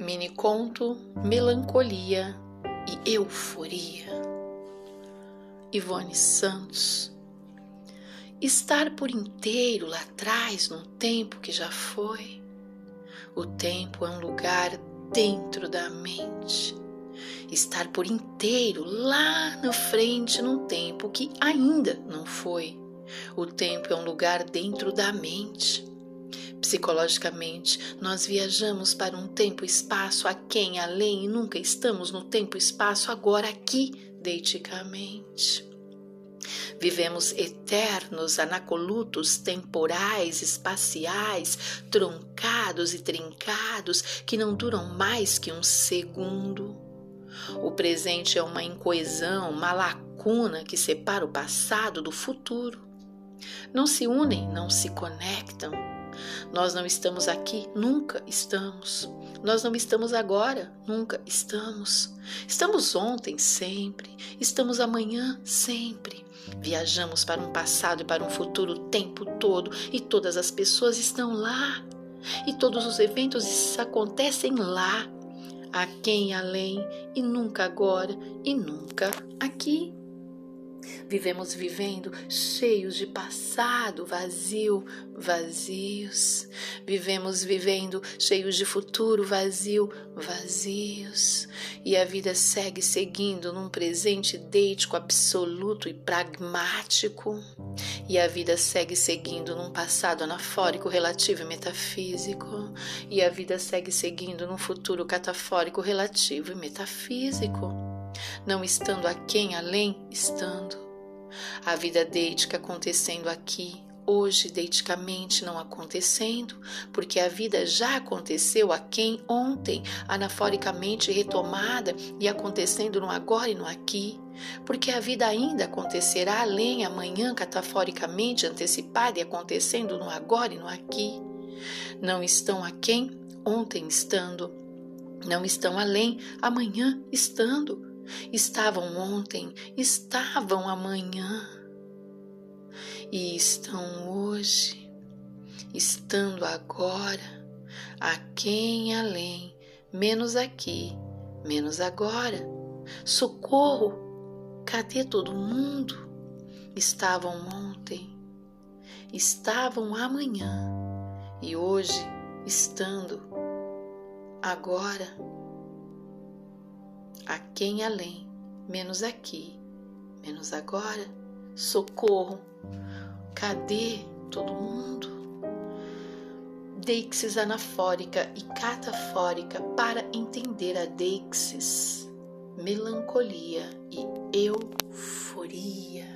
Mini conto Melancolia e Euforia. Ivone Santos. Estar por inteiro lá atrás, num tempo que já foi. O tempo é um lugar dentro da mente. Estar por inteiro lá na frente, num tempo que ainda não foi. O tempo é um lugar dentro da mente. Psicologicamente, nós viajamos para um tempo e espaço a quem além e nunca estamos no tempo e espaço agora aqui, deiticamente. Vivemos eternos anacolutos temporais, espaciais, troncados e trincados que não duram mais que um segundo. O presente é uma incoesão, uma lacuna que separa o passado do futuro. Não se unem, não se conectam nós não estamos aqui, nunca estamos. Nós não estamos agora, nunca estamos. Estamos ontem, sempre. Estamos amanhã, sempre. Viajamos para um passado e para um futuro o tempo todo e todas as pessoas estão lá. E todos os eventos acontecem lá. A quem além e nunca agora e nunca aqui. Vivemos vivendo cheios de passado vazio, vazios. Vivemos vivendo cheios de futuro vazio, vazios. E a vida segue seguindo num presente deítico absoluto e pragmático. E a vida segue seguindo num passado anafórico relativo e metafísico. E a vida segue seguindo num futuro catafórico relativo e metafísico. Não estando a quem além, estando a vida deítica acontecendo aqui, hoje deiticamente não acontecendo, porque a vida já aconteceu a quem ontem, anaforicamente retomada e acontecendo no agora e no aqui, porque a vida ainda acontecerá além amanhã cataforicamente antecipada e acontecendo no agora e no aqui. Não estão a quem ontem estando, não estão além amanhã estando estavam ontem, estavam amanhã e estão hoje, estando agora, a quem além, menos aqui, menos agora. Socorro! Cadê todo mundo? Estavam ontem, estavam amanhã e hoje estando agora a quem além, menos aqui, menos agora. Socorro! Cadê todo mundo? Deixis anafórica e catafórica para entender a deixis, melancolia e euforia.